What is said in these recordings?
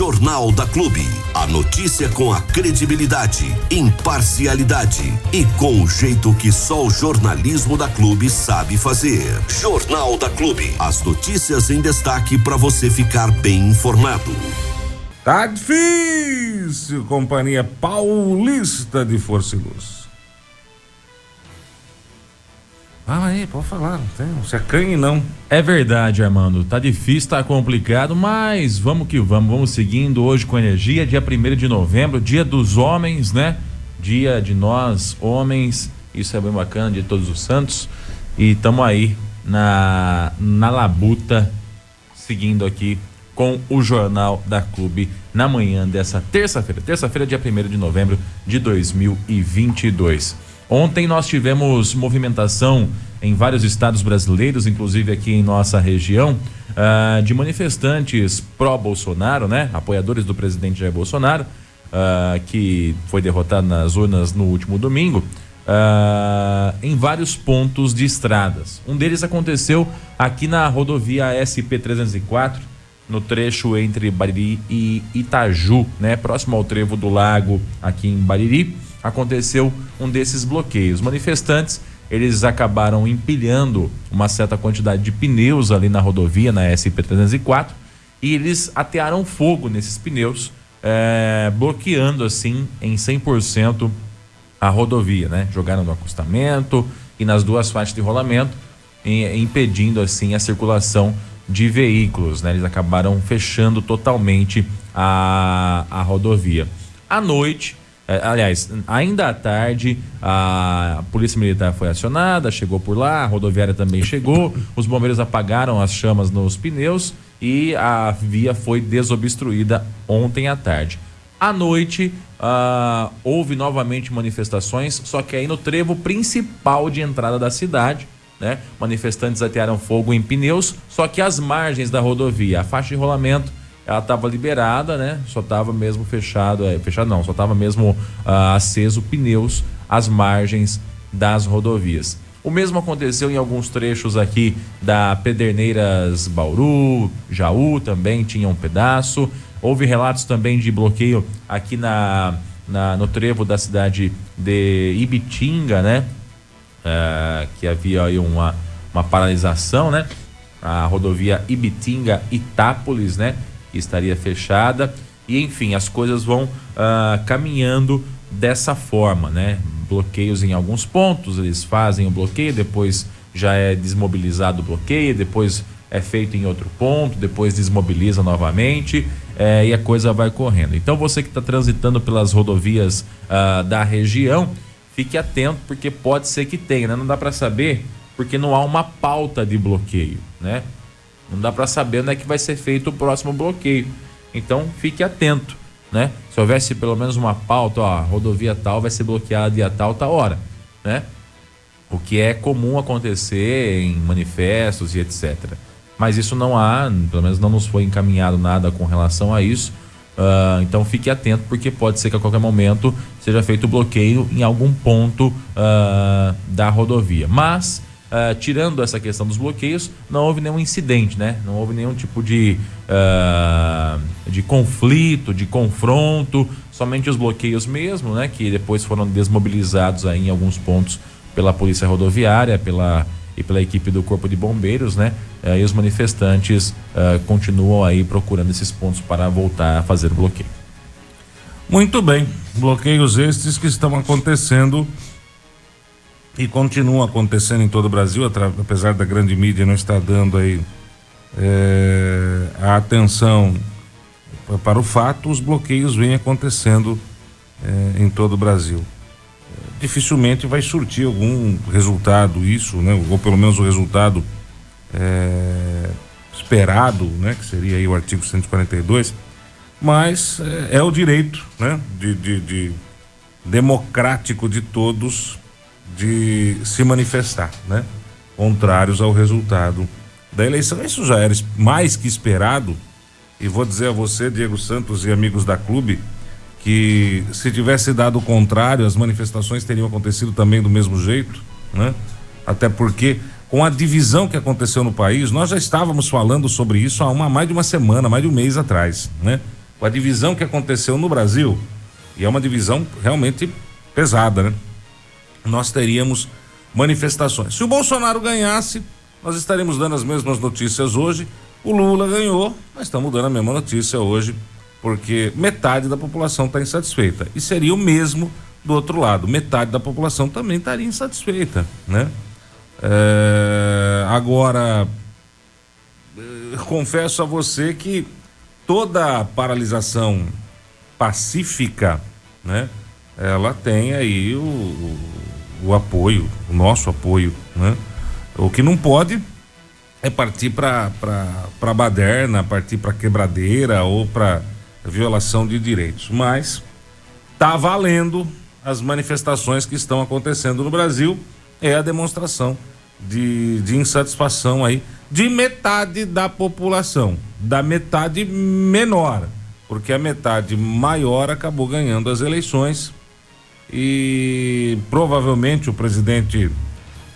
Jornal da Clube. A notícia com a credibilidade, imparcialidade e com o jeito que só o jornalismo da Clube sabe fazer. Jornal da Clube. As notícias em destaque para você ficar bem informado. Tá difícil, Companhia Paulista de Força e Luz. Fala aí, pode falar, não, tem, não se acanhe não. É verdade, Armando. Tá difícil, tá complicado, mas vamos que vamos. Vamos seguindo hoje com energia. Dia 1 de novembro, dia dos homens, né? Dia de nós, homens. Isso é bem bacana, de todos os santos. E estamos aí na, na labuta, seguindo aqui com o Jornal da Clube na manhã dessa terça-feira. Terça-feira, dia 1 de novembro de 2022. Ontem nós tivemos movimentação em vários estados brasileiros, inclusive aqui em nossa região, uh, de manifestantes pró-Bolsonaro, né? Apoiadores do presidente Jair Bolsonaro, uh, que foi derrotado nas urnas no último domingo, uh, em vários pontos de estradas. Um deles aconteceu aqui na rodovia SP-304, no trecho entre Bariri e Itaju, né? Próximo ao trevo do lago aqui em Bariri aconteceu um desses bloqueios. Manifestantes eles acabaram empilhando uma certa quantidade de pneus ali na rodovia, na SP-304, e eles atearam fogo nesses pneus, é, bloqueando assim em 100% a rodovia, né? Jogaram no acostamento e nas duas faixas de rolamento, impedindo assim a circulação de veículos, né? Eles acabaram fechando totalmente a, a rodovia. À noite, aliás, ainda à tarde, a Polícia Militar foi acionada, chegou por lá, a rodoviária também chegou, os bombeiros apagaram as chamas nos pneus e a via foi desobstruída ontem à tarde. À noite, uh, houve novamente manifestações, só que aí no trevo principal de entrada da cidade. Né? Manifestantes atearam fogo em pneus, só que as margens da rodovia, a faixa de rolamento ela estava liberada, né? Só estava mesmo fechado, é, fechado não, só estava mesmo uh, aceso pneus às margens das rodovias. O mesmo aconteceu em alguns trechos aqui da Pederneiras Bauru, Jaú também tinha um pedaço. Houve relatos também de bloqueio aqui na, na no trevo da cidade de Ibitinga, né? Uh, que havia aí uma, uma paralisação, né? A rodovia Ibitinga-Itápolis, né? Estaria fechada. E enfim, as coisas vão uh, caminhando dessa forma, né? Bloqueios em alguns pontos, eles fazem o bloqueio, depois já é desmobilizado o bloqueio, depois é feito em outro ponto, depois desmobiliza novamente é, e a coisa vai correndo. Então você que está transitando pelas rodovias uh, da região, fique atento porque pode ser que tenha, né? Não dá para saber porque não há uma pauta de bloqueio, né? Não dá para saber onde é que vai ser feito o próximo bloqueio. Então fique atento, né? Se houvesse pelo menos uma pauta, ó, a rodovia tal vai ser bloqueada dia tal, tal hora, né? O que é comum acontecer em manifestos e etc. Mas isso não há, pelo menos não nos foi encaminhado nada com relação a isso. Uh, então fique atento, porque pode ser que a qualquer momento seja feito o bloqueio em algum ponto uh, da rodovia. Mas Uh, tirando essa questão dos bloqueios, não houve nenhum incidente, né? Não houve nenhum tipo de, uh, de conflito, de confronto, somente os bloqueios mesmo, né? Que depois foram desmobilizados aí em alguns pontos pela polícia rodoviária, pela e pela equipe do corpo de bombeiros, né? Uh, e os manifestantes continuam aí procurando esses pontos para voltar a fazer bloqueio. Muito bem, bloqueios estes que estão acontecendo e continua acontecendo em todo o Brasil, apesar da grande mídia não estar dando aí é, a atenção para o fato, os bloqueios vêm acontecendo é, em todo o Brasil. Dificilmente vai surtir algum resultado isso, né? Ou pelo menos o resultado é, esperado, né? Que seria aí o artigo 142, mas é, é o direito, né? de, de, de democrático de todos de se manifestar, né? Contrários ao resultado da eleição. Isso já era mais que esperado. E vou dizer a você, Diego Santos e amigos da clube, que se tivesse dado o contrário, as manifestações teriam acontecido também do mesmo jeito, né? Até porque com a divisão que aconteceu no país, nós já estávamos falando sobre isso há uma, mais de uma semana, mais de um mês atrás, né? com a divisão que aconteceu no Brasil, e é uma divisão realmente pesada, né? Nós teríamos manifestações. Se o Bolsonaro ganhasse, nós estaríamos dando as mesmas notícias hoje. O Lula ganhou, mas estamos dando a mesma notícia hoje, porque metade da população está insatisfeita. E seria o mesmo do outro lado, metade da população também estaria insatisfeita, né? É, agora, eh, confesso a você que toda paralisação pacífica, né? Ela tem aí o, o, apoio, o nosso apoio, né? O que não pode é partir para para baderna, partir para quebradeira ou para violação de direitos. Mas tá valendo as manifestações que estão acontecendo no Brasil é a demonstração de, de insatisfação aí de metade da população, da metade menor, porque a metade maior acabou ganhando as eleições e provavelmente o presidente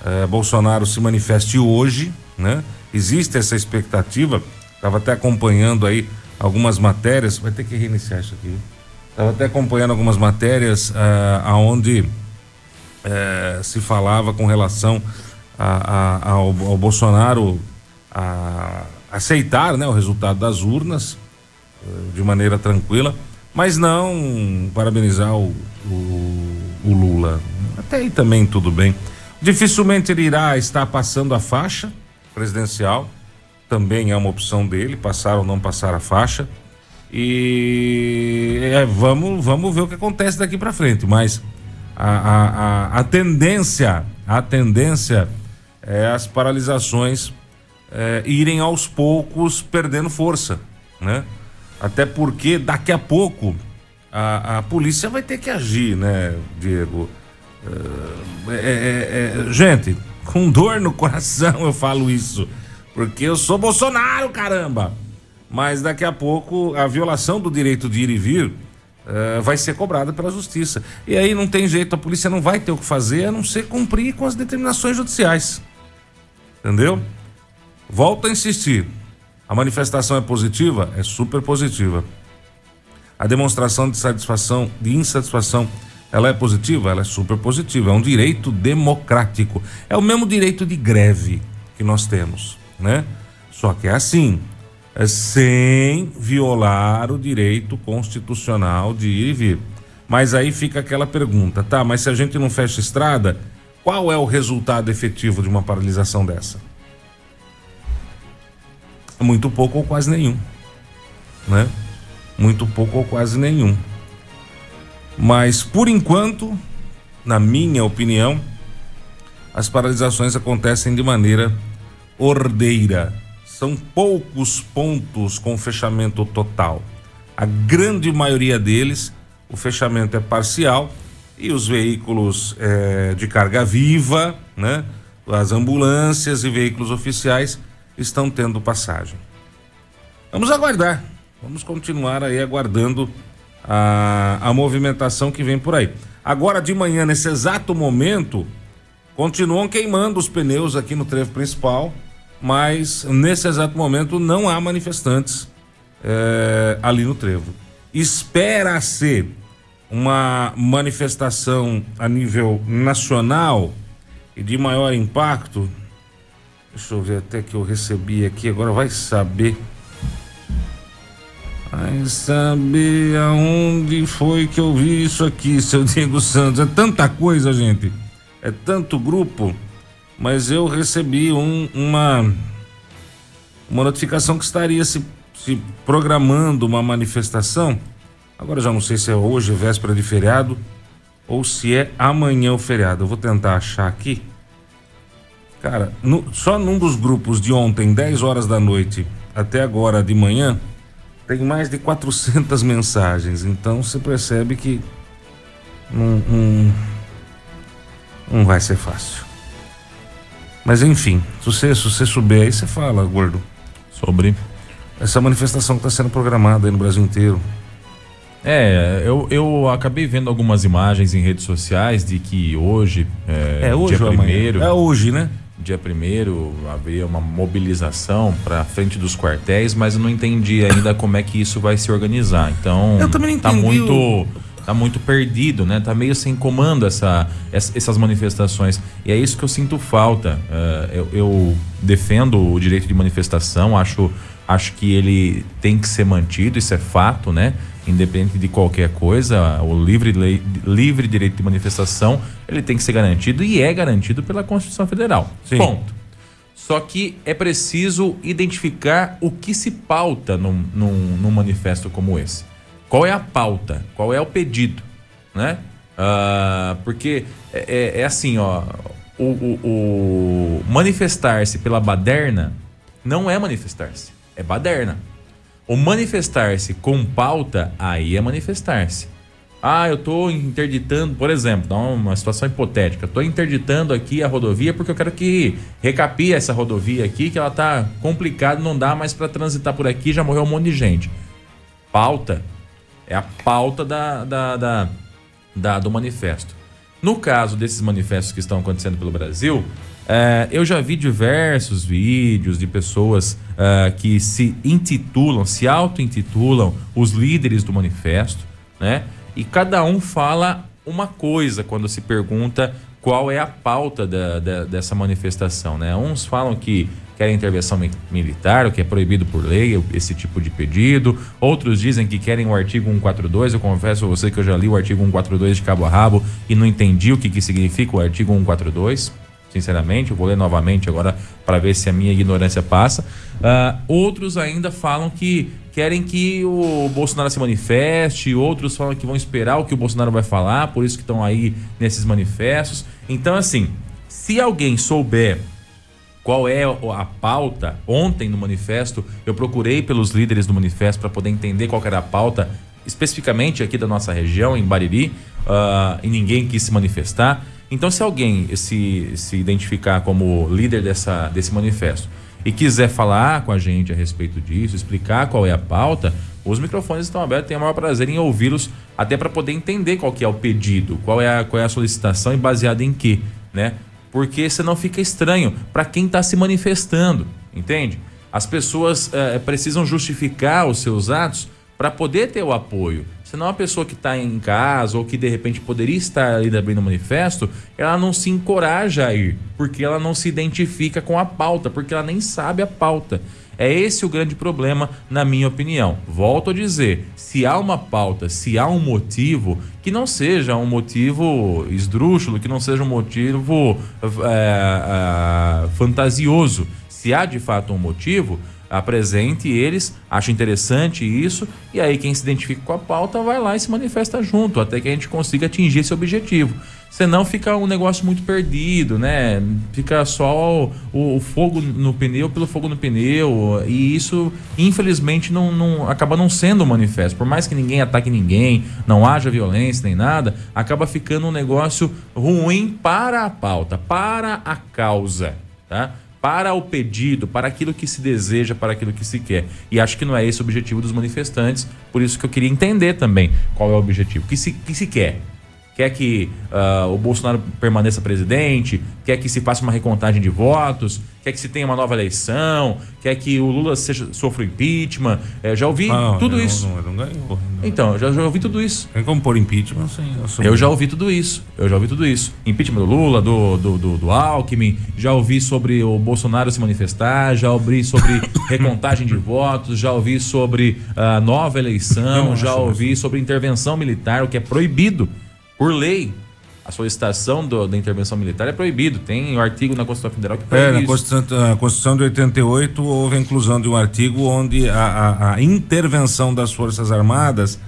eh, Bolsonaro se manifeste hoje, né? Existe essa expectativa, estava até acompanhando aí algumas matérias, vai ter que reiniciar isso aqui. Estava até acompanhando algumas matérias uh, aonde uh, se falava com relação a, a, ao, ao, Bolsonaro a, aceitar né, o resultado das urnas uh, de maneira tranquila, mas não parabenizar o, o, o Lula. Até aí também tudo bem. Dificilmente ele irá estar passando a faixa presidencial, também é uma opção dele, passar ou não passar a faixa. E é, vamos, vamos ver o que acontece daqui para frente. Mas a, a, a, a, tendência, a tendência é as paralisações é, irem aos poucos perdendo força, né? Até porque daqui a pouco a, a polícia vai ter que agir, né, Diego? É, é, é, é gente, com dor no coração eu falo isso, porque eu sou Bolsonaro, caramba. Mas daqui a pouco a violação do direito de ir e vir uh, vai ser cobrada pela justiça. E aí não tem jeito, a polícia não vai ter o que fazer a não ser cumprir com as determinações judiciais. Entendeu? Volto a insistir. A manifestação é positiva? É super positiva. A demonstração de satisfação, de insatisfação, ela é positiva? Ela é super positiva. É um direito democrático. É o mesmo direito de greve que nós temos, né? Só que é assim, é sem violar o direito constitucional de ir e vir. Mas aí fica aquela pergunta, tá? Mas se a gente não fecha estrada, qual é o resultado efetivo de uma paralisação dessa? Muito pouco ou quase nenhum, né? Muito pouco ou quase nenhum. Mas por enquanto, na minha opinião, as paralisações acontecem de maneira ordeira são poucos pontos com fechamento total. A grande maioria deles, o fechamento é parcial e os veículos é, de carga viva, né? As ambulâncias e veículos oficiais estão tendo passagem. Vamos aguardar, vamos continuar aí aguardando a, a movimentação que vem por aí. Agora de manhã, nesse exato momento, continuam queimando os pneus aqui no trevo principal mas nesse exato momento não há manifestantes é, ali no trevo. Espera-se uma manifestação a nível nacional e de maior impacto. Deixa eu ver até que eu recebi aqui, agora vai saber. Vai saber aonde foi que eu vi isso aqui, seu Diego Santos. É tanta coisa, gente. É tanto grupo mas eu recebi um, uma, uma notificação que estaria se, se programando uma manifestação. Agora já não sei se é hoje, véspera de feriado, ou se é amanhã o feriado. Eu vou tentar achar aqui. Cara, no, só num dos grupos de ontem, 10 horas da noite, até agora de manhã, tem mais de 400 mensagens. Então você percebe que não, não, não vai ser fácil. Mas enfim, se você, se você souber aí, você fala, gordo. Sobre. Essa manifestação que está sendo programada aí no Brasil inteiro. É, eu, eu acabei vendo algumas imagens em redes sociais de que hoje, é, é hoje dia primeiro. É hoje, né? Dia primeiro haveria uma mobilização para frente dos quartéis, mas eu não entendi ainda como é que isso vai se organizar. Então, eu também não tá muito o... tá muito perdido, né? Tá meio sem comando essa, essas manifestações. E é isso que eu sinto falta. Uh, eu, eu defendo o direito de manifestação, acho acho que ele tem que ser mantido, isso é fato, né? Independente de qualquer coisa, o livre, lei, livre direito de manifestação, ele tem que ser garantido e é garantido pela Constituição Federal. Sim. Ponto. Só que é preciso identificar o que se pauta num, num, num manifesto como esse. Qual é a pauta? Qual é o pedido? Né? Uh, porque é, é, é, assim, ó. O, o, o manifestar-se pela baderna não é manifestar-se é baderna. O manifestar-se com pauta, aí é manifestar-se. Ah, eu estou interditando, por exemplo, dá uma situação hipotética. Estou interditando aqui a rodovia porque eu quero que recapie essa rodovia aqui, que ela está complicada, não dá mais para transitar por aqui, já morreu um monte de gente. Pauta é a pauta da, da, da, da do manifesto. No caso desses manifestos que estão acontecendo pelo Brasil, é, eu já vi diversos vídeos de pessoas é, que se intitulam, se auto-intitulam os líderes do manifesto, né? E cada um fala uma coisa quando se pergunta qual é a pauta da, da, dessa manifestação, né? Uns falam que querem intervenção militar, o que é proibido por lei, esse tipo de pedido. Outros dizem que querem o artigo 142. Eu confesso a você que eu já li o artigo 142 de cabo a rabo e não entendi o que, que significa o artigo 142 sinceramente. Eu vou ler novamente agora para ver se a minha ignorância passa. Uh, outros ainda falam que querem que o Bolsonaro se manifeste, outros falam que vão esperar o que o Bolsonaro vai falar, por isso que estão aí nesses manifestos. Então, assim, se alguém souber qual é a pauta, ontem no manifesto, eu procurei pelos líderes do manifesto para poder entender qual era a pauta, especificamente aqui da nossa região, em Bariri, uh, e ninguém quis se manifestar. Então, se alguém se, se identificar como líder dessa, desse manifesto e quiser falar com a gente a respeito disso, explicar qual é a pauta, os microfones estão abertos, tenho o maior prazer em ouvi-los, até para poder entender qual que é o pedido, qual é a, qual é a solicitação e baseada em quê, né? Porque senão fica estranho para quem está se manifestando, entende? As pessoas é, precisam justificar os seus atos para poder ter o apoio. Senão a pessoa que está em casa ou que de repente poderia estar ali abrindo o manifesto, ela não se encoraja a ir, porque ela não se identifica com a pauta, porque ela nem sabe a pauta. É esse o grande problema, na minha opinião. Volto a dizer: se há uma pauta, se há um motivo, que não seja um motivo esdrúxulo, que não seja um motivo é, é, fantasioso. Se há de fato um motivo, apresente eles, acho interessante isso, e aí quem se identifica com a pauta vai lá e se manifesta junto, até que a gente consiga atingir esse objetivo. Senão fica um negócio muito perdido, né? Fica só o, o fogo no pneu pelo fogo no pneu, e isso, infelizmente, não, não acaba não sendo um manifesto. Por mais que ninguém ataque ninguém, não haja violência nem nada, acaba ficando um negócio ruim para a pauta, para a causa, tá? Para o pedido, para aquilo que se deseja, para aquilo que se quer. E acho que não é esse o objetivo dos manifestantes, por isso que eu queria entender também qual é o objetivo. O que se, que se quer? Quer que uh, o Bolsonaro permaneça presidente, quer que se faça uma recontagem de votos, quer que se tenha uma nova eleição, quer que o Lula seja, sofra impeachment. É, já ouvi não, tudo não, isso. Não, não ganhou. Então, já, já ouvi tudo isso. Tem como pôr impeachment? Eu já ouvi tudo isso. Eu já ouvi tudo isso. Impeachment do Lula, do, do, do, do Alckmin, já ouvi sobre o Bolsonaro se manifestar, já ouvi sobre recontagem de votos, já ouvi sobre a uh, nova eleição, já ouvi sobre intervenção militar, o que é proibido por lei, a solicitação do, da intervenção militar é proibido. Tem o um artigo na Constituição Federal que proíbe é, na Constituição, a Constituição de 88 houve a inclusão de um artigo onde a, a, a intervenção das Forças Armadas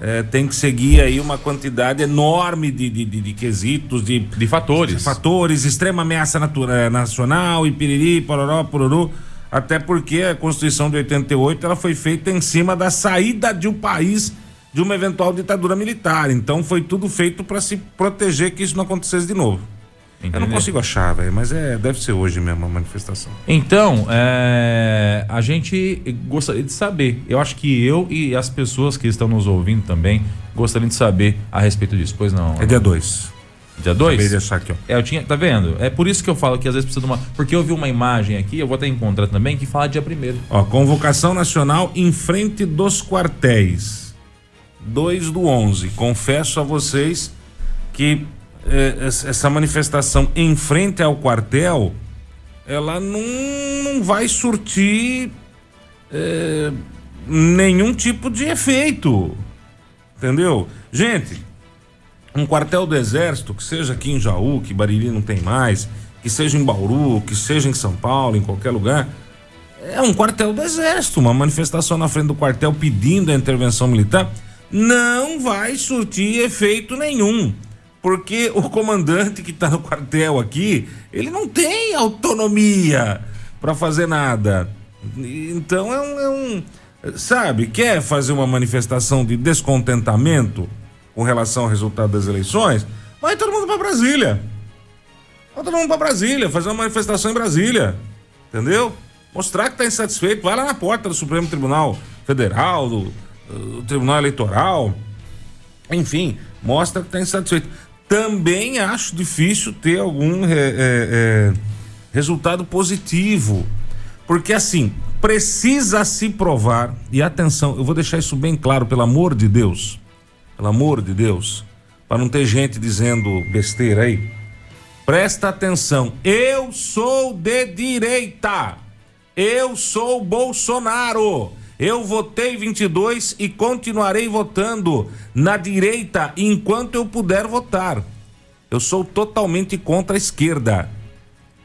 é, tem que seguir aí uma quantidade enorme de, de, de, de quesitos, de, de fatores. fatores, extrema ameaça natura, nacional, e piriri, pororó, pororô. Até porque a Constituição de 88 ela foi feita em cima da saída de um país de uma eventual ditadura militar. Então foi tudo feito para se proteger que isso não acontecesse de novo. Entendeu? Eu não consigo achar, velho, mas é, deve ser hoje mesmo a manifestação. Então, é, a gente gostaria de saber. Eu acho que eu e as pessoas que estão nos ouvindo também gostariam de saber a respeito disso. Pois não? É dia 2. Dia 2? Acabei de achar aqui, ó. É, eu tinha, tá vendo? É por isso que eu falo que às vezes precisa de uma. Porque eu vi uma imagem aqui, eu vou até encontrar também, que fala dia primeiro. Ó, convocação nacional em frente dos quartéis. 2 do 11. Confesso a vocês que eh, essa manifestação em frente ao quartel, ela não, não vai surtir eh, nenhum tipo de efeito. Entendeu? Gente, um quartel do Exército, que seja aqui em Jaú, que Bariri não tem mais, que seja em Bauru, que seja em São Paulo, em qualquer lugar, é um quartel do Exército. Uma manifestação na frente do quartel pedindo a intervenção militar não vai surtir efeito nenhum. Porque o comandante que está no quartel aqui, ele não tem autonomia para fazer nada. Então é um, é um. Sabe, quer fazer uma manifestação de descontentamento? com relação ao resultado das eleições, vai todo mundo para Brasília. Vai todo mundo para Brasília, fazer uma manifestação em Brasília. Entendeu? Mostrar que está insatisfeito, vai lá na porta do Supremo Tribunal Federal, do, do Tribunal Eleitoral. Enfim, mostra que está insatisfeito. Também acho difícil ter algum é, é, resultado positivo. Porque assim, precisa se provar, e atenção, eu vou deixar isso bem claro, pelo amor de Deus pelo amor de Deus, para não ter gente dizendo besteira aí. Presta atenção, eu sou de direita. Eu sou Bolsonaro. Eu votei 22 e continuarei votando na direita enquanto eu puder votar. Eu sou totalmente contra a esquerda.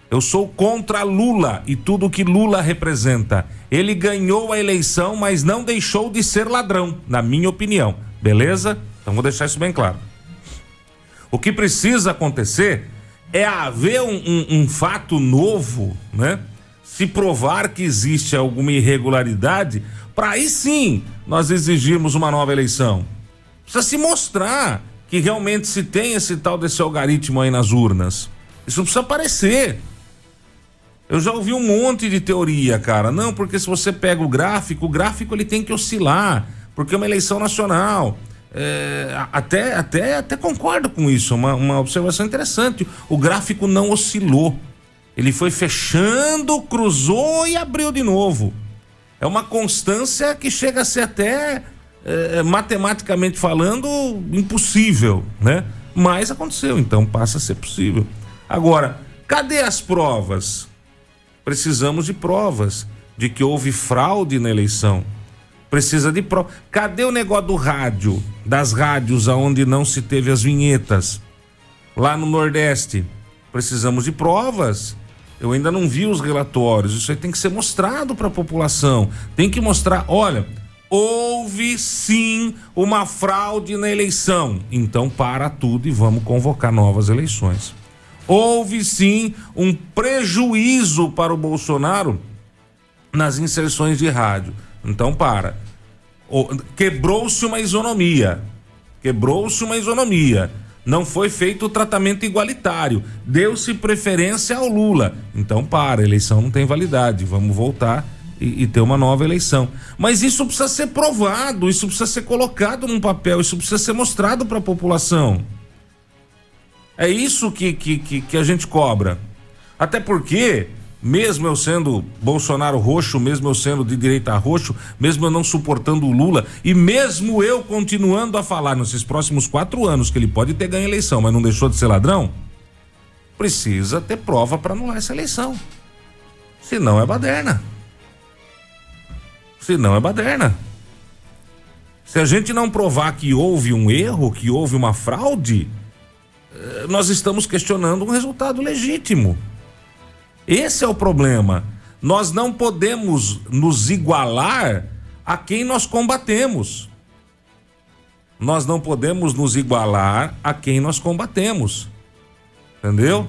Eu sou contra Lula e tudo que Lula representa. Ele ganhou a eleição, mas não deixou de ser ladrão, na minha opinião. Beleza? Então vou deixar isso bem claro. O que precisa acontecer é haver um, um, um fato novo, né? Se provar que existe alguma irregularidade, para aí sim nós exigirmos uma nova eleição. Precisa se mostrar que realmente se tem esse tal desse algoritmo aí nas urnas. Isso precisa aparecer. Eu já ouvi um monte de teoria, cara. Não, porque se você pega o gráfico, o gráfico ele tem que oscilar porque é uma eleição nacional. É, até, até, até concordo com isso, uma, uma observação interessante. O gráfico não oscilou. Ele foi fechando, cruzou e abriu de novo. É uma constância que chega a ser até, é, matematicamente falando, impossível, né? Mas aconteceu, então passa a ser possível. Agora, cadê as provas? Precisamos de provas de que houve fraude na eleição precisa de prova. Cadê o negócio do rádio? Das rádios aonde não se teve as vinhetas? Lá no Nordeste, precisamos de provas. Eu ainda não vi os relatórios. Isso aí tem que ser mostrado para a população. Tem que mostrar, olha, houve sim uma fraude na eleição. Então para tudo e vamos convocar novas eleições. Houve sim um prejuízo para o Bolsonaro nas inserções de rádio. Então para. Quebrou-se uma isonomia. Quebrou-se uma isonomia. Não foi feito o tratamento igualitário. Deu-se preferência ao Lula. Então para, a eleição não tem validade. Vamos voltar e, e, ter uma nova eleição. Mas isso precisa ser provado, isso precisa ser colocado num papel, isso precisa ser mostrado para a população. É isso que, que, que, que a gente cobra. Até porque mesmo eu sendo Bolsonaro roxo, mesmo eu sendo de direita roxo, mesmo eu não suportando o Lula e mesmo eu continuando a falar nesses próximos quatro anos que ele pode ter ganho a eleição, mas não deixou de ser ladrão, precisa ter prova para anular essa eleição. Senão é baderna. Senão é baderna. Se a gente não provar que houve um erro, que houve uma fraude, eh, nós estamos questionando um resultado legítimo. Esse é o problema. Nós não podemos nos igualar a quem nós combatemos. Nós não podemos nos igualar a quem nós combatemos. Entendeu?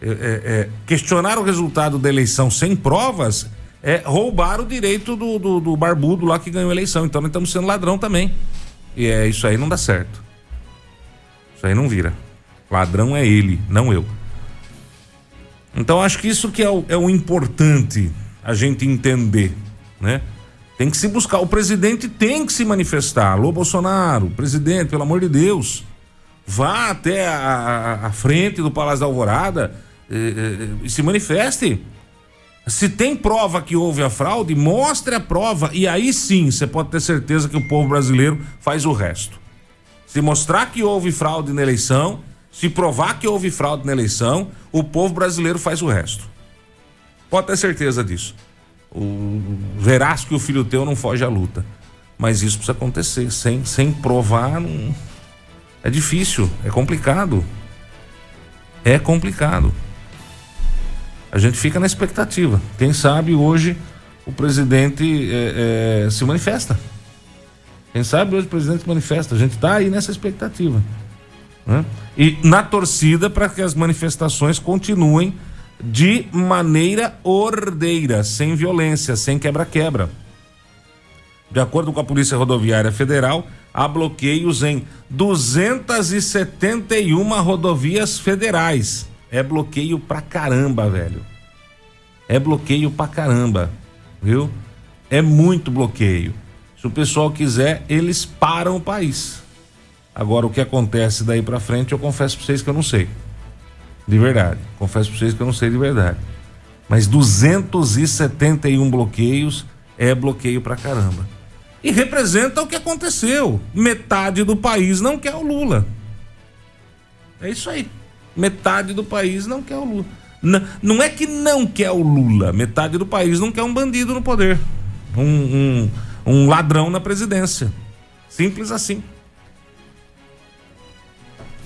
É, é, é, questionar o resultado da eleição sem provas é roubar o direito do, do, do, barbudo lá que ganhou a eleição. Então nós estamos sendo ladrão também. E é isso aí não dá certo. Isso aí não vira. Ladrão é ele, não eu. Então acho que isso que é o, é o importante a gente entender, né? Tem que se buscar. O presidente tem que se manifestar. Alô, Bolsonaro, presidente, pelo amor de Deus. vá até a, a, a frente do Palácio da Alvorada e, e, e se manifeste. Se tem prova que houve a fraude, mostre a prova e aí sim você pode ter certeza que o povo brasileiro faz o resto. Se mostrar que houve fraude na eleição, se provar que houve fraude na eleição, o povo brasileiro faz o resto. Pode ter certeza disso. O, verás que o filho teu não foge à luta. Mas isso precisa acontecer. Sem, sem provar, não... é difícil, é complicado. É complicado. A gente fica na expectativa. Quem sabe hoje o presidente é, é, se manifesta. Quem sabe hoje o presidente se manifesta. A gente está aí nessa expectativa. Né? E na torcida para que as manifestações continuem de maneira ordeira, sem violência, sem quebra-quebra. De acordo com a Polícia Rodoviária Federal, há bloqueios em 271 rodovias federais. É bloqueio pra caramba, velho. É bloqueio pra caramba, viu? É muito bloqueio. Se o pessoal quiser, eles param o país. Agora, o que acontece daí pra frente, eu confesso pra vocês que eu não sei. De verdade. Confesso pra vocês que eu não sei de verdade. Mas 271 bloqueios é bloqueio pra caramba. E representa o que aconteceu. Metade do país não quer o Lula. É isso aí. Metade do país não quer o Lula. N não é que não quer o Lula. Metade do país não quer um bandido no poder. Um, um, um ladrão na presidência. Simples assim.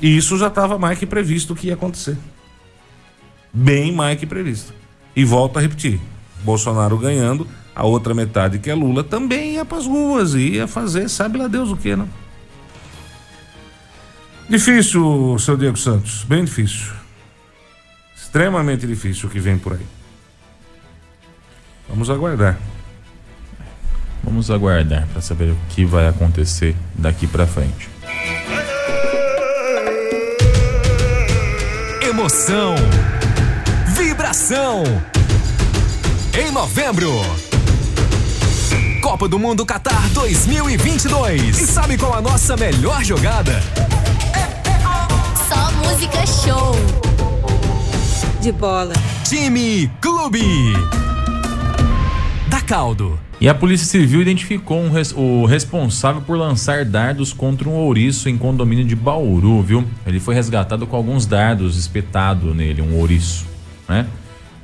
E isso já estava mais que previsto que ia acontecer bem mais que previsto. E volto a repetir: Bolsonaro ganhando, a outra metade que é Lula também ia para as ruas, ia fazer, sabe lá Deus o que, não? Difícil, seu Diego Santos, bem difícil. Extremamente difícil o que vem por aí. Vamos aguardar. Vamos aguardar para saber o que vai acontecer daqui para frente. Emoção Vibração. Em novembro. Copa do Mundo Qatar 2022. E sabe qual a nossa melhor jogada? Só música show. De bola. Time Clube. Da Caldo. E a Polícia Civil identificou um res, o responsável por lançar dardos contra um ouriço em condomínio de Bauru, viu? Ele foi resgatado com alguns dardos espetado nele, um ouriço né?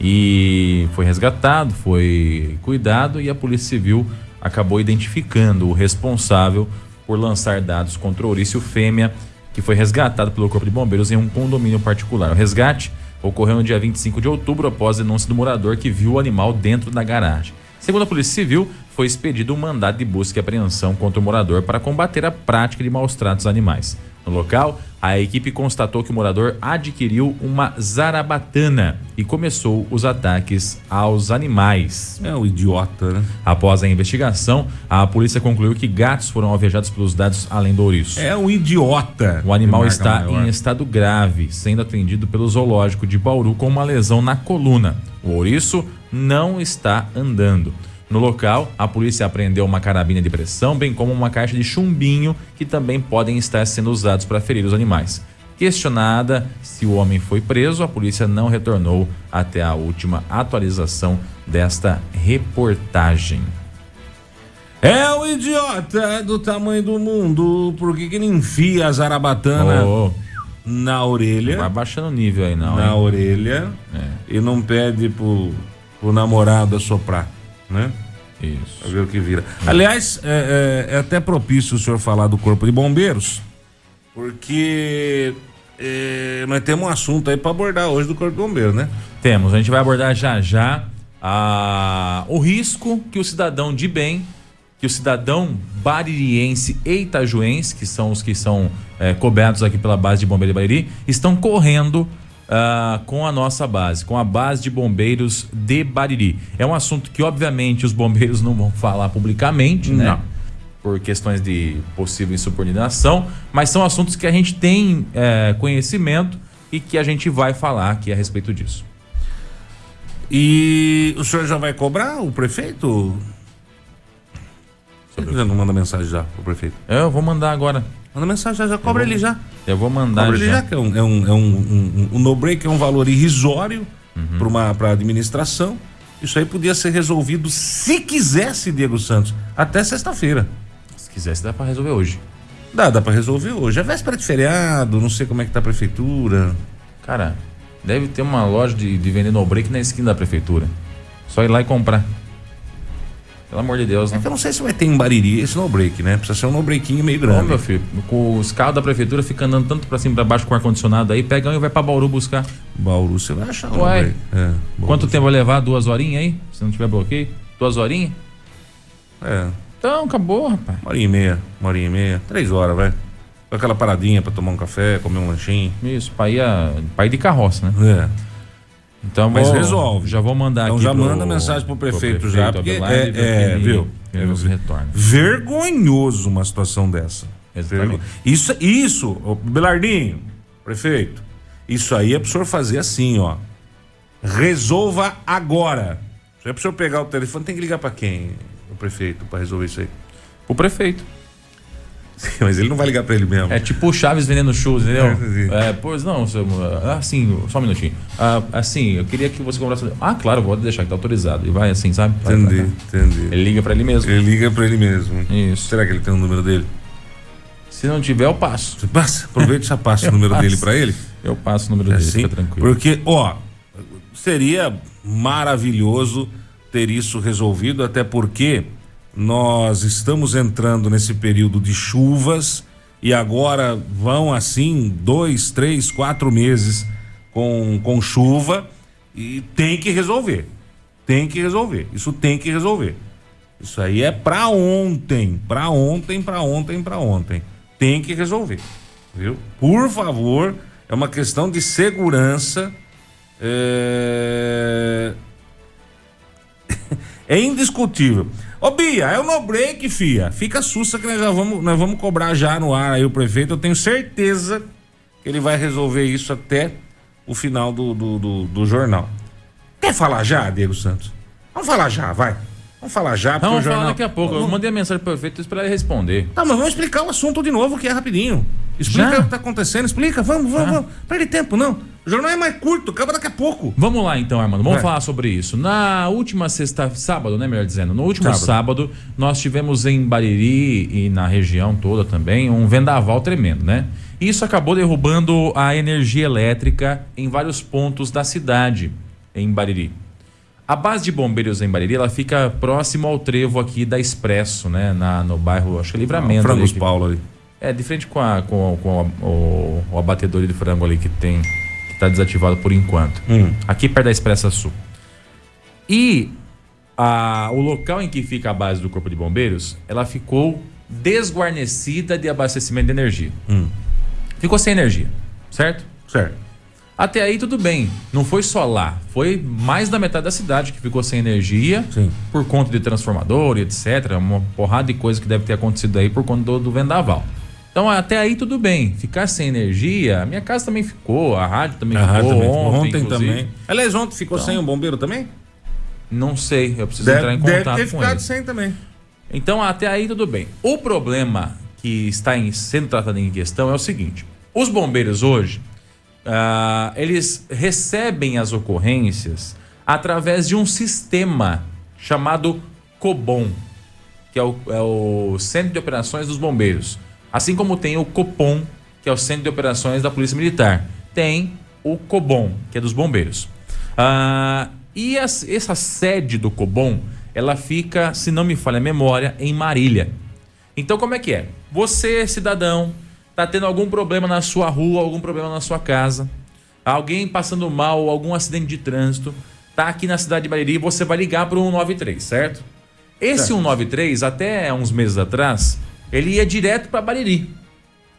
E foi resgatado, foi cuidado e a Polícia Civil acabou identificando o responsável por lançar dados contra o Ouriço Fêmea, que foi resgatado pelo Corpo de Bombeiros em um condomínio particular. O resgate ocorreu no dia 25 de outubro após denúncia do morador que viu o animal dentro da garagem. Segundo a Polícia Civil, foi expedido um mandado de busca e apreensão contra o morador para combater a prática de maus tratos animais. No local, a equipe constatou que o morador adquiriu uma zarabatana e começou os ataques aos animais. É um idiota, né? Após a investigação, a polícia concluiu que gatos foram alvejados pelos dados além do ouriço. É um idiota. O animal está maior. em estado grave, sendo atendido pelo zoológico de Bauru com uma lesão na coluna. O ouriço não está andando. No local, a polícia apreendeu uma carabina de pressão, bem como uma caixa de chumbinho que também podem estar sendo usados para ferir os animais. Questionada se o homem foi preso, a polícia não retornou até a última atualização desta reportagem. É o idiota do tamanho do mundo. Por que, que ele enfia a zarabatana oh, na orelha? Vai baixando o nível aí, não. Na hein? orelha. É. E não pede pro, pro namorado assoprar né? Isso. Pra ver o que vira. Aliás, é, é, é, até propício o senhor falar do Corpo de Bombeiros, porque é, nós temos um assunto aí para abordar hoje do Corpo de Bombeiros, né? Temos, a gente vai abordar já já a, o risco que o cidadão de bem, que o cidadão baririense e itajuense, que são os que são é, cobertos aqui pela base de Bombeiro de Bariri, estão correndo uh, com a nossa base, com a base de bombeiros de Bariri. É um assunto que, obviamente, os bombeiros não vão falar publicamente, né? Não. Por questões de possível insubordinação, mas são assuntos que a gente tem é, conhecimento e que a gente vai falar aqui a respeito disso. E o senhor já vai cobrar o prefeito? Você não manda mensagem já pro prefeito? Eu vou mandar agora. Manda mensagem já, já cobra ele já. Eu vou mandar Cobra ele já, já. que é um, é um, é um, um, um no-break, é um valor irrisório Uhum. para uma pra administração. Isso aí podia ser resolvido, se quisesse, Diego Santos, até sexta-feira. Se quisesse, dá pra resolver hoje. Dá, dá pra resolver hoje. É véspera de feriado, não sei como é que tá a prefeitura. Cara, deve ter uma loja de, de vender no break na esquina da prefeitura. Só ir lá e comprar. Pelo amor de Deus, É né? que eu não sei se vai ter em Bariri esse no-break, né? Precisa ser um no-breakinho meio Ô, grande. meu filho, com os carros da prefeitura ficam andando tanto pra cima e pra baixo com ar-condicionado aí, pega um e vai pra Bauru buscar. Bauru, você vai achar um no-break. É. Quanto tempo vai levar? Duas horinhas aí? Se não tiver bloqueio? Duas horinhas? É, Então, acabou, rapaz. uma horinha e meia, uma horinha e meia, três horas, vai. Aquela paradinha pra tomar um café, comer um lanchinho. Isso, pra ir, a, pra ir de carroça, né? É. Então, Mas vou- resolve. Já vou mandar Então aqui. já pro- manda mensagem pro prefeito já, porque Abelardo, é- é, ele- viu? ele nos retorna. Vergonhoso uma situação dessa. Exatamente. Isso, isso, Belardinho, prefeito, isso aí é pro senhor fazer assim, ó. Resolva agora. Se é pro senhor pegar o telefone, tem que ligar pra quem, o prefeito, pra resolver isso aí. O prefeito. Mas ele não vai ligar pra ele mesmo. É tipo o Chaves vendendo churros, entendeu? É. É, pois não, seu, assim, só um minutinho. Ah, assim, eu queria que você comprasse. Ah, claro, vou deixar que tá autorizado. E vai assim, sabe? Vai, Entendi, entendi. Ele liga pra ele mesmo. Ele liga pra ele mesmo. Isso. Será que ele tem o número dele? Se não tiver, eu passo. Você passa, aproveita e já passa o número passo. dele pra ele. Eu passo o número É dele, assim? fica tranquilo. Porque, ó, seria maravilhoso ter isso resolvido, até porque nós estamos entrando nesse período de chuvas e agora vão assim dois, três, quatro meses com, com chuva e tem que resolver. Tem que resolver. Isso tem que resolver. Isso aí é pra ontem, pra ontem, pra ontem, pra ontem. Tem que resolver, viu? Por favor, é uma questão de segurança. É, é indiscutível. Ô Bia, é o no break, fia. Fica sussa que nós já vamos, nós vamos cobrar já no ar aí o prefeito. Eu tenho certeza que ele vai resolver isso até o final do, do, do, do jornal. Quer falar já, Diego Santos? Vamos falar já, vai. Vamos falar já, porque Vamos o jornal... falar daqui a pouco. Eu mandei a mensagem pro prefeito esperar ele responder. Tá, mas vamos explicar o assunto de novo, que é rapidinho. Explica Já? o que tá acontecendo, explica, vamos, vamos, Tá. vamos. Perde tempo, não. O jornal é mais curto, acaba daqui a pouco. Vamos lá então, Armando. Vamos Vai. falar sobre isso. Na última sexta, sábado, né, melhor dizendo, no último Sábado. sábado. nós tivemos em Bariri e na região toda também um vendaval tremendo, né? Isso acabou derrubando a energia elétrica em vários pontos da cidade em Bariri. A base de bombeiros em Bariri, ela fica próximo ao trevo aqui da Expresso, né, na, no bairro, acho que é Livramento. ali, Frangos que- Paulo ali. é, de frente com, a, com, com a- o, o abatedor de frango ali que tem, que tá desativado por enquanto. Hum. Aqui perto da Expressa Sul. E a, o local em que fica a base do Corpo de Bombeiros, ela ficou desguarnecida de abastecimento de energia. Hum. Ficou sem energia, certo? Certo. Até aí tudo bem. Não foi só lá. Foi mais da metade da cidade que ficou sem energia Sim. por conta de transformador e etc. Uma porrada de coisa que deve ter acontecido aí por conta do, do vendaval. Então até aí tudo bem. Ficar sem energia, a minha casa também ficou, a rádio também A ficou rádio também ontem, ontem também. Aliás, ontem ficou sem o bombeiro também? Não sei, eu preciso entrar Deve, em deve contato ter com ficado ele. sem também. Então até aí tudo bem. O problema que está em- sendo tratado em questão é o seguinte: os bombeiros hoje ah, eles recebem as ocorrências através de um sistema chamado COBOM, que é o, é o Centro de Operações dos Bombeiros. Assim como tem o COPOM, que é o Centro de Operações da Polícia Militar. Tem o COBOM, que é dos bombeiros. Ah, e as- essa sede do COBOM, ela fica, se não me falha a memória, em Marília. Então como é que é? Você, cidadão, tá tendo algum problema na sua rua, algum problema na sua casa, alguém passando mal, algum acidente de trânsito, tá aqui na cidade de Bariri, você vai ligar para o 193, certo? Esse 193, até uns meses atrás, ele ia direto para Bariri.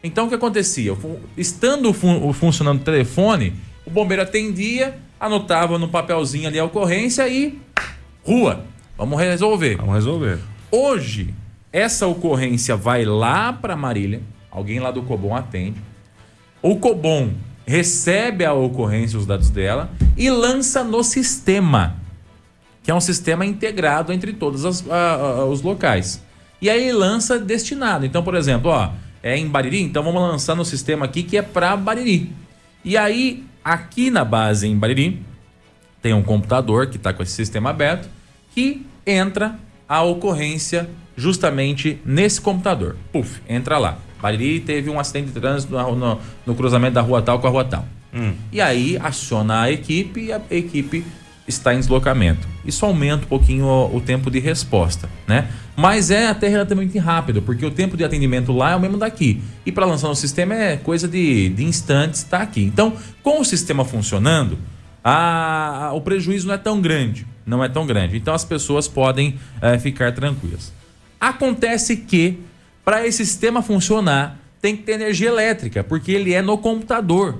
Então o que acontecia? Estando fun- funcionando o telefone, o bombeiro atendia, anotava no papelzinho ali a ocorrência e rua. Vamos resolver. Vamos resolver. Hoje, essa ocorrência vai lá para Marília, alguém lá do Cobom atende. O Cobom recebe a ocorrência, os dados dela, e lança no sistema, que é um sistema integrado entre todos as- a- a- os locais. E aí lança destinado. Então, por exemplo, ó, é em Bariri, então vamos lançar no sistema aqui que é para Bariri. E aí, aqui na base em Bariri, tem um computador que está com esse sistema aberto que entra a ocorrência justamente nesse computador. Puf, entra lá. Bariri teve um acidente de trânsito no, no, no cruzamento da rua tal com a rua tal. Hum. E aí aciona a equipe e a equipe está em deslocamento. Isso aumenta um pouquinho o, o, tempo de resposta, né? Mas é até relativamente rápido, porque o tempo de atendimento lá é o mesmo daqui. E para lançar no sistema é coisa de, de instantes, está aqui. Então, com o sistema funcionando, a, a, o prejuízo não é tão grande. Não é tão grande. Então as pessoas podem é, ficar tranquilas. Acontece que, para esse sistema funcionar, tem que ter energia elétrica, porque ele é no computador.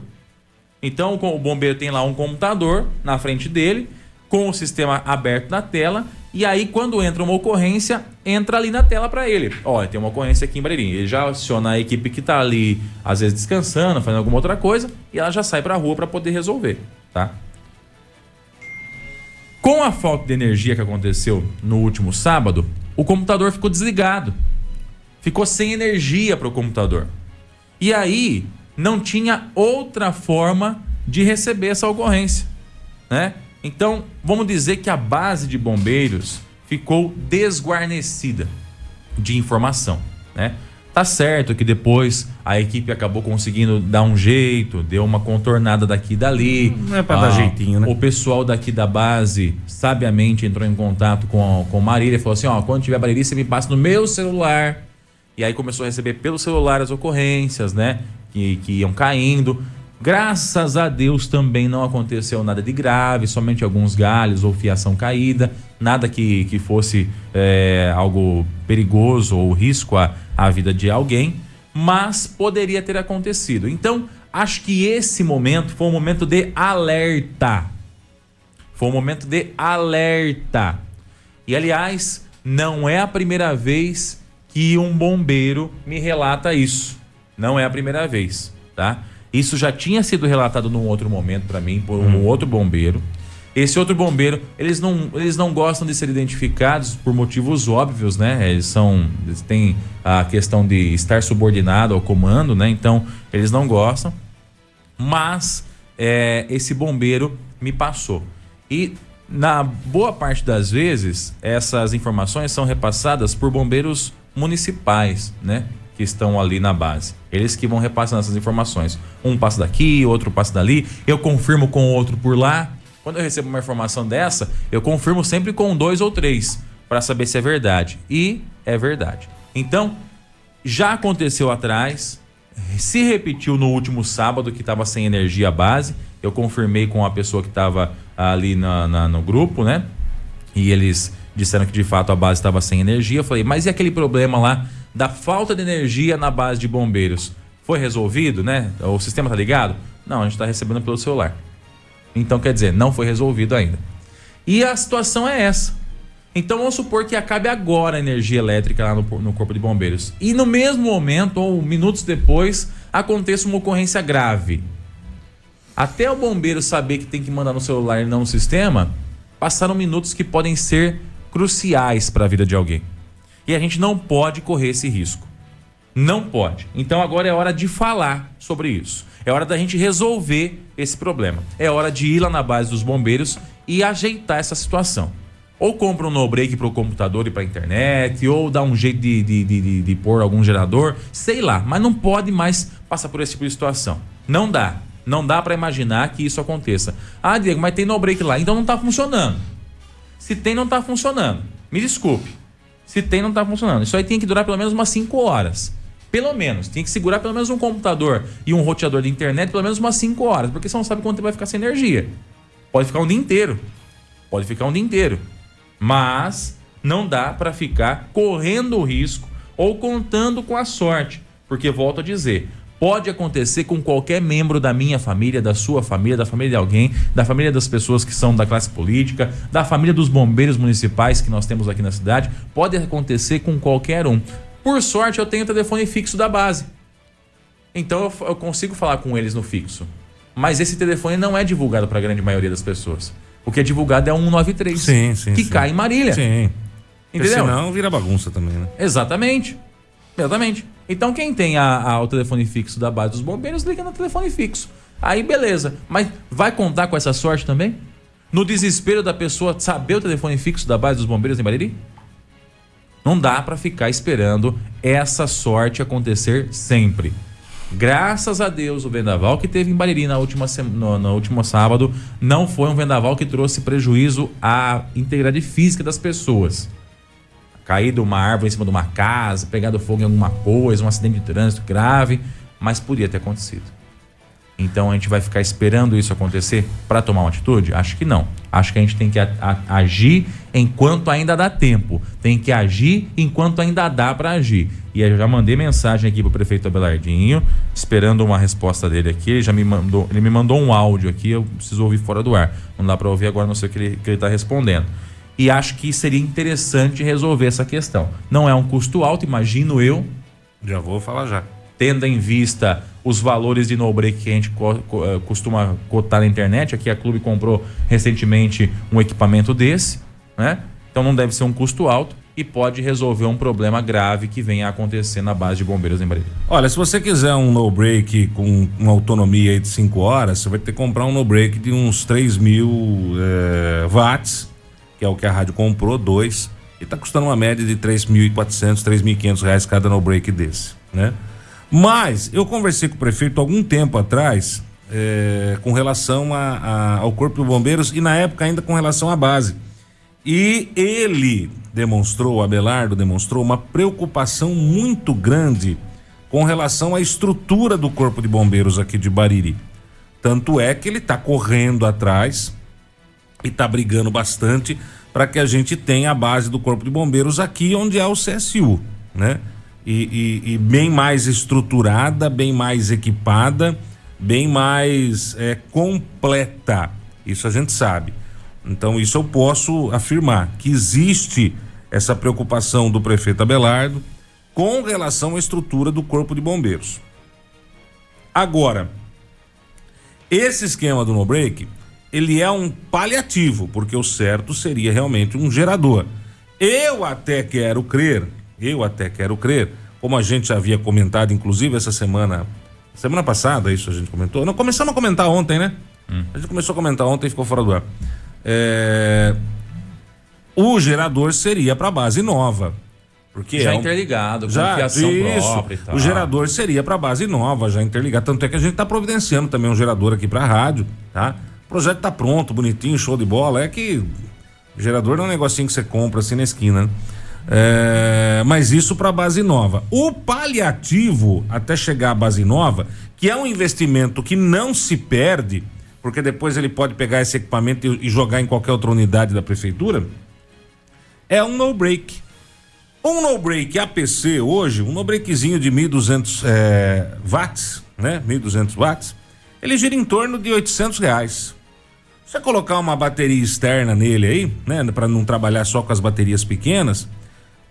Então o bombeiro tem lá um computador na frente dele, com o sistema aberto na tela, e aí quando entra uma ocorrência, entra ali na tela para ele. Olha, tem uma ocorrência aqui em Breirinho. Ele já aciona a equipe que está ali, às vezes descansando, fazendo alguma outra coisa, e ela já sai para a rua para poder resolver, tá? Com a falta de energia que aconteceu no último sábado, o computador ficou desligado. Ficou sem energia para o computador. E aí, não tinha outra forma de receber essa ocorrência, né? Então, vamos dizer que a base de bombeiros ficou desguarnecida de informação, né? Tá certo que depois a equipe acabou conseguindo dar um jeito, deu uma contornada daqui e dali. Não é para ah, dar jeitinho, né? O pessoal daqui da base sabiamente entrou em contato com, com Marília e falou assim: ó, quando tiver Marília, você me passa no meu celular. E aí começou a receber pelo celular as ocorrências, né? que, que iam caindo. Graças a Deus também não aconteceu nada de grave, somente alguns galhos ou fiação caída, nada que, que fosse é, algo perigoso ou risco à, à vida de alguém, mas poderia ter acontecido. Então, acho que esse momento foi um momento de alerta. Foi um momento de alerta. E aliás, não é a primeira vez que um bombeiro me relata isso. Não é a primeira vez, tá? Isso já tinha sido relatado num outro momento para mim por um hum. outro bombeiro. Esse outro bombeiro, eles não, eles não gostam de ser identificados por motivos óbvios, né? Eles são, eles têm a questão de estar subordinado ao comando, né? Então, eles não gostam. Mas é, esse bombeiro me passou. E na boa parte das vezes, essas informações são repassadas por bombeiros municipais, né? Que estão ali na base. Eles que vão repassando essas informações. Um passa daqui, outro passa dali. Eu confirmo com o outro por lá. Quando eu recebo uma informação dessa, eu confirmo sempre com dois ou três para saber se é verdade. E é verdade. Então, já aconteceu atrás, se repetiu no último sábado que estava sem energia base. Eu confirmei com a pessoa que estava ali na, na, no grupo, né? E eles disseram que de fato a base estava sem energia. Eu falei, mas e aquele problema lá da falta de energia na base de bombeiros foi resolvido, né? O sistema tá ligado? Não, a gente está recebendo pelo celular. Então quer dizer, não foi resolvido ainda. E a situação é essa. Então vamos supor que acabe agora a energia elétrica lá no, no Corpo de Bombeiros. E no mesmo momento, ou minutos depois, aconteça uma ocorrência grave. Até o bombeiro saber que tem que mandar no celular e não no sistema, passaram minutos que podem ser cruciais para a vida de alguém. E a gente não pode correr esse risco. Não pode. Então agora é hora de falar sobre isso. É hora da gente resolver esse problema. É hora de ir lá na base dos bombeiros e ajeitar essa situação. Ou compra um no-break para o computador e para a internet, ou dá um jeito de, de, de, de, pôr algum gerador, sei lá. Mas não pode mais passar por esse tipo de situação. Não dá. Não dá para imaginar que isso aconteça. Ah, Diego, mas tem no-break lá, então não está funcionando. Se tem, não está funcionando. Me desculpe. Se tem, não está funcionando. Isso aí tem que durar pelo menos umas 5 horas. Pelo menos. Tem que segurar pelo menos um computador e um roteador de internet pelo menos umas 5 horas. Porque você não sabe quanto tempo vai ficar sem energia. Pode ficar um dia inteiro. Pode ficar um dia inteiro. Mas não dá para ficar correndo o risco ou contando com a sorte. Porque, volto a dizer, Pode acontecer com qualquer membro da minha família, da sua família, da família de alguém, da família das pessoas que são da classe política, da família dos bombeiros municipais que nós temos aqui na cidade. Pode acontecer com qualquer um. Por sorte, eu tenho o telefone fixo da base. Então eu, consigo falar com eles no fixo. Mas esse telefone não é divulgado para a grande maioria das pessoas. O que é divulgado é o 193. Sim, sim. Que sim. cai em Marília. Sim. Entendeu? Porque senão vira bagunça também, né? Exatamente. Exatamente. Então quem tem a, a, o telefone fixo da base dos bombeiros liga no telefone fixo. Aí beleza. Mas vai contar com essa sorte também? No desespero da pessoa saber o telefone fixo da base dos bombeiros em Bariri? Não dá para ficar esperando essa sorte acontecer sempre. Graças a Deus, o vendaval que teve em Bariri na última, no, no último sábado não foi um vendaval que trouxe prejuízo à integridade física das pessoas. Caído uma árvore em cima de uma casa, pegado fogo em alguma coisa, um acidente de trânsito grave, mas podia ter acontecido. Então a gente vai ficar esperando isso acontecer para tomar uma atitude? Acho que não. Acho que a gente tem que a, a, agir enquanto ainda dá tempo. Tem que agir enquanto ainda dá para agir. E eu já mandei mensagem aqui pro prefeito Abelardinho, esperando uma resposta dele aqui. Ele já me mandou, ele me mandou um áudio aqui, eu preciso ouvir fora do ar. Não dá para ouvir agora, não sei o que ele, que ele tá respondendo. E acho que seria interessante resolver essa questão. Não é um custo alto, imagino eu. Já vou falar já. Tendo em vista os valores de no-break que a gente eh, costuma cotar na internet. Aqui a Clube comprou recentemente um equipamento desse, né? Então não deve ser um custo alto e pode resolver um problema grave que venha a acontecer na base de bombeiros em Brasília. Olha, se você quiser um no-break com uma autonomia de 5 horas, você vai ter que comprar um no-break de uns 3 mil é, watts, que é o que a rádio comprou, dois, e está custando uma média de 3.400, 3.500 reais cada no-break desse, né? Mas eu conversei com o prefeito algum tempo atrás é, com relação a, a, ao Corpo de Bombeiros e na época ainda com relação à base. E ele demonstrou, Abelardo demonstrou uma preocupação muito grande com relação à estrutura do Corpo de Bombeiros aqui de Bariri. Tanto é que ele está correndo atrás e está brigando bastante para que a gente tenha a base do Corpo de Bombeiros aqui onde é o CSU, né? e, e, e bem mais estruturada, bem mais equipada, bem mais é, completa. Isso a gente sabe. Então, isso eu posso afirmar que existe essa preocupação do prefeito Abelardo com relação à estrutura do Corpo de Bombeiros. Agora, esse esquema do no break, ele é um paliativo, porque o certo seria realmente um gerador. Eu até quero crer eu até quero crer, como a gente havia comentado, inclusive essa semana, semana passada, isso a gente comentou. Não, começamos a comentar ontem, né? Hum. A gente começou a comentar ontem e ficou fora do ar. É, o gerador seria para base nova. Porque já é um, interligado, com já, fiação isso, própria e tal. O gerador seria para base nova, já interligado. Tanto é que a gente está providenciando também um gerador aqui para a rádio, tá? O projeto está pronto, bonitinho, show de bola. É que gerador não é um negocinho que você compra assim na esquina, né? É, mas isso para base nova. O paliativo até chegar à base nova, que é um investimento que não se perde, porque depois ele pode pegar esse equipamento e, e jogar em qualquer outra unidade da prefeitura, é um no break. Um no break APC hoje, um no breakzinho de 1.200 é, watts, né? 1.200 watts, ele gira em torno de 800 reais. Você colocar uma bateria externa nele aí, né, para não trabalhar só com as baterias pequenas,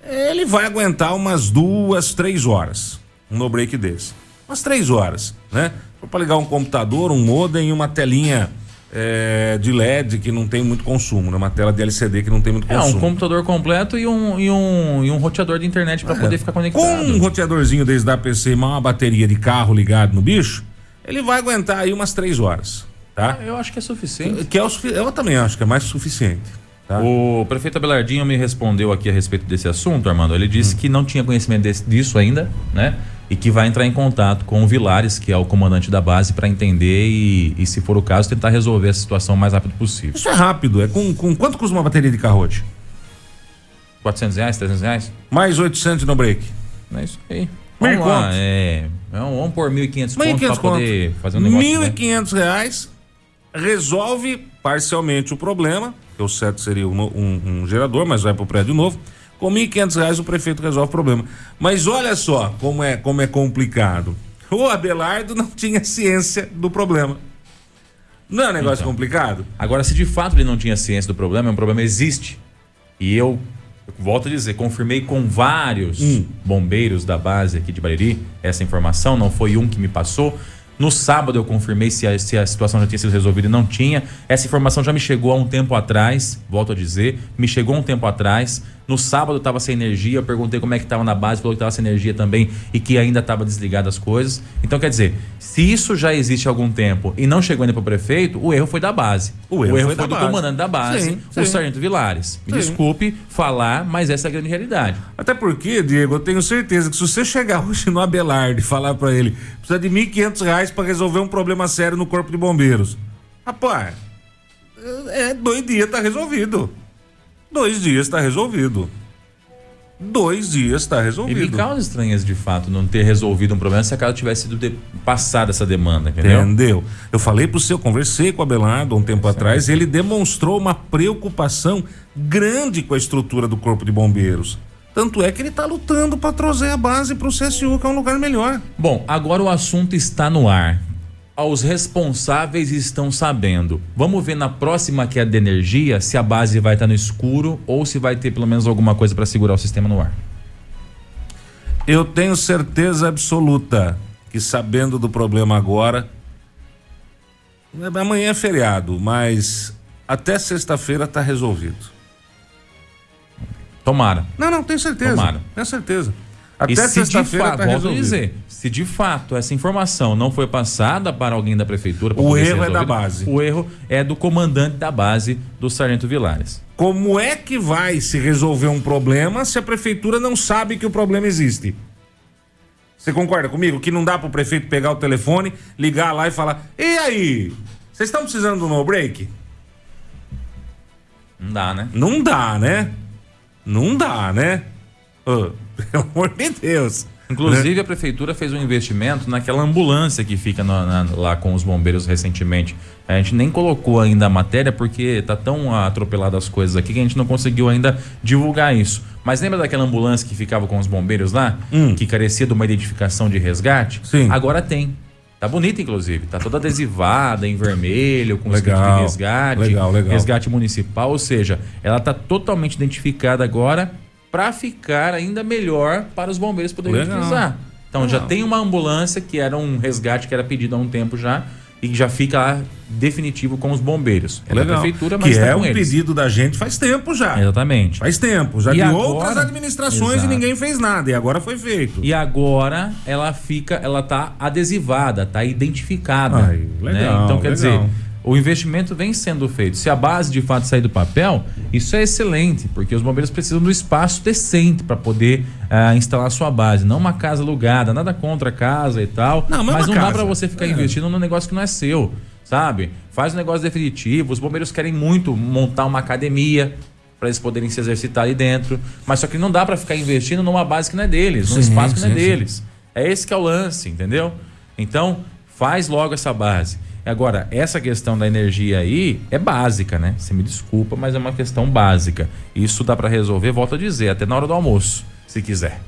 ele vai aguentar umas duas, três horas. Um no break desse. Umas três horas, né? Para ligar um computador, um modem e uma telinha é, de LED que não tem muito consumo, né? Uma tela de LCD que não tem muito consumo. É, um computador completo e um, e um, e um roteador de internet para é. poder ficar conectado. Com um roteadorzinho desde a PC e uma bateria de carro ligado no bicho, ele vai aguentar aí umas três horas, tá? Eu acho que é suficiente. Que é o, eu também acho que é mais suficiente. Tá. O prefeito Abelardinho me respondeu aqui a respeito desse assunto, Armando. Ele disse hum. que não tinha conhecimento desse, disso ainda, né? E que vai entrar em contato com o Vilares, que é o comandante da base, para entender e, e, se for o caso, tentar resolver a situação o mais rápido possível. Isso é rápido. É com, com quanto custa uma bateria de carro hoje? 400 reais, 300 reais? Mais 800 no break. É isso aí. Vamos lá, é, vamos pôr 1.500 pontos para poder fazer um negócio. 1.500 né? reais resolve parcialmente o problema, que o certo seria um, um, um gerador, mas vai para o prédio novo. Com R$ 1.500 o prefeito resolve o problema. Mas olha só como é, como é complicado. O Abelardo não tinha ciência do problema. Não é um negócio então, complicado? Agora, se de fato ele não tinha ciência do problema, o problema existe. E eu, eu volto a dizer, confirmei com vários hum. bombeiros da base aqui de Bariri essa informação, não foi um que me passou. No sábado eu confirmei se a, se a situação já tinha sido resolvida e não tinha. Essa informação já me chegou há um tempo atrás, volto a dizer, me chegou um tempo atrás. No sábado estava sem energia, eu perguntei como é que estava na base, falou que estava sem energia também e que ainda estava desligado as coisas. Então, quer dizer, se isso já existe há algum tempo e não chegou ainda para o prefeito, o erro foi da base. O erro foi foi, da do base. comandante da base, Sim, o sim. Sargento Vilares. Me Sim. desculpe falar, mas essa é a grande realidade. Até porque, Diego, eu tenho certeza que se você chegar hoje no Abelardo e falar pra ele, precisa de 1.500 reais pra resolver um problema sério no Corpo de Bombeiros. Rapaz, é dois dias tá resolvido. Dois dias tá resolvido. Dois dias tá E me resolvido. causa estranheza de fato não ter resolvido um problema se a casa tivesse sido de, passada essa demanda, entendeu? Entendeu? Eu falei pro seu, conversei com o Abelardo um tempo atrás, e ele demonstrou uma preocupação grande com a estrutura do Corpo de Bombeiros. Tanto é que ele tá lutando pra trazer a base pro CSU, que é um lugar melhor. Bom, agora o assunto está no ar. Os responsáveis estão sabendo. Vamos ver na próxima queda de energia se a base vai estar no escuro ou se vai ter pelo menos alguma coisa para segurar o sistema no ar. Eu tenho certeza absoluta que sabendo do problema agora, amanhã é feriado, mas até sexta-feira tá resolvido. Tomara. Não, não, tenho certeza. Tomara. Tenho certeza. Até e se de fato, tá volto a resolvido. dizer, se de fato essa informação não foi passada para alguém da prefeitura, O erro é da base. O erro é do comandante da base, do Sargento Vilares. Como é que vai se resolver um problema se a prefeitura não sabe que o problema existe? Você concorda comigo que não dá pro prefeito pegar o telefone, ligar lá e falar: "E aí? Vocês estão precisando do no break?" Não dá, né? Não dá, né? Não dá, né? Ô, pelo amor de Deus. Inclusive, a prefeitura fez um investimento naquela ambulância que fica na- na- lá com os bombeiros recentemente. A gente nem colocou ainda a matéria porque tá tão atropelado as coisas aqui que a gente não conseguiu ainda divulgar isso. Mas lembra daquela ambulância que ficava com os bombeiros lá? Que carecia de uma identificação de resgate? Sim. Agora tem. Tá bonita, inclusive. Tá toda adesivada em vermelho, com escrito Legal, de resgate. legal, legal. Resgate municipal. Ou seja, ela tá totalmente identificada agora para ficar ainda melhor para os bombeiros poderem Legal. utilizar. Então já Legal. tem uma ambulância que era um resgate que era pedido há um tempo já e já fica lá definitivo com os bombeiros. É da Legal. prefeitura, mas que tá é um eles. pedido da gente faz tempo já. Exatamente. Faz tempo. Já E de agora- outras administrações Exato. e ninguém fez nada. E agora foi feito. E agora ela fica, ela tá adesivada, tá identificada. Ai, né? legal, Então quer legal. dizer, o investimento vem sendo feito. Se a base de fato sair do papel, isso é excelente, porque os bombeiros precisam do espaço decente para poder ah, instalar sua base, não uma casa alugada, nada contra a casa e tal. Não, mas não dá para você ficar É. investindo num negócio que não é seu, sabe? Faz um negócio definitivo. Os bombeiros querem muito montar uma academia para eles poderem se exercitar ali dentro, mas só que não dá para ficar investindo numa base que não é deles, num Sim, espaço que não é sim, sim. deles. É esse que é o lance, entendeu? Então, faz logo essa base. Agora, essa questão da energia aí é básica, né? Você me desculpa, mas é uma questão básica. Isso dá para resolver, volto a dizer, até na hora do almoço, se quiser.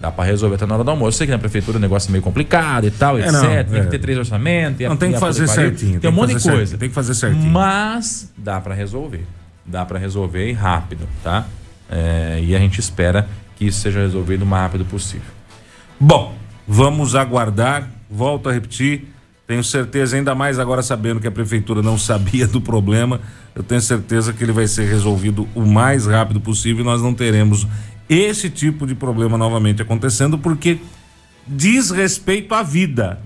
Dá para resolver até na hora do almoço. Sei que na prefeitura o negócio é meio complicado e tal, É, etc. não, tem é. que ter três orçamentos. e a- Não, tem que fazer certinho, Tem, tem um monte de coisa. certinho, tem que fazer certinho. Mas dá para resolver. Dá para resolver e rápido, tá? É, e a gente espera que isso seja resolvido o mais rápido possível. Bom, vamos aguardar. Volto a repetir. Tenho certeza, ainda mais agora sabendo que a prefeitura não sabia do problema, eu tenho certeza que ele vai ser resolvido o mais rápido possível e nós não teremos esse tipo de problema novamente acontecendo, porque diz respeito à vida.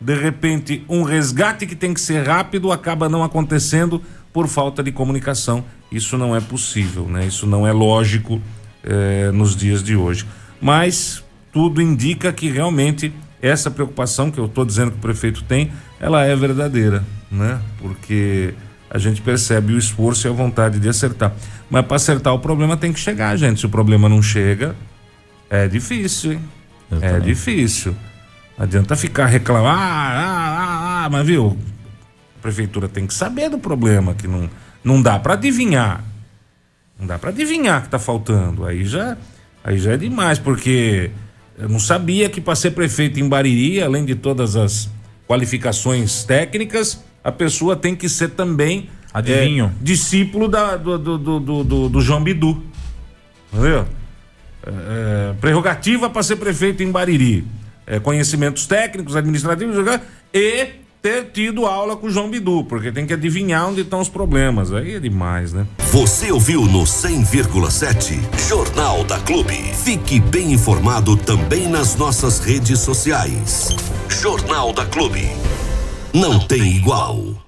De repente, um resgate que tem que ser rápido acaba não acontecendo por falta de comunicação. Isso não é possível, né? Isso não é lógico eh, nos dias de hoje. Mas tudo indica que realmente essa preocupação que eu estou dizendo que o prefeito tem, ela é verdadeira, né? Porque a gente percebe o esforço e a vontade de acertar. Mas para acertar o problema tem que chegar, gente. Se o problema não chega, é difícil, hein? É Exatamente. difícil. Não adianta ficar reclamando, ah, ah, ah, ah, mas viu, a prefeitura tem que saber do problema, que não, não dá para adivinhar. Não dá para adivinhar que tá faltando. Aí já, aí já é demais, porque eu não sabia que para ser prefeito em Bariri, além de todas as qualificações técnicas, a pessoa tem que ser também Adivinho. é, discípulo da, do, do, do, do- João Bidu. Entendeu? É, prerrogativa para ser prefeito em Bariri. É, conhecimentos técnicos, administrativos e ter tido aula com o João Bidu, porque tem que adivinhar onde estão os problemas. Aí é demais, né? Você ouviu no 100,7 Jornal da Clube. Fique bem informado também nas nossas redes sociais. Jornal da Clube. Não tem igual.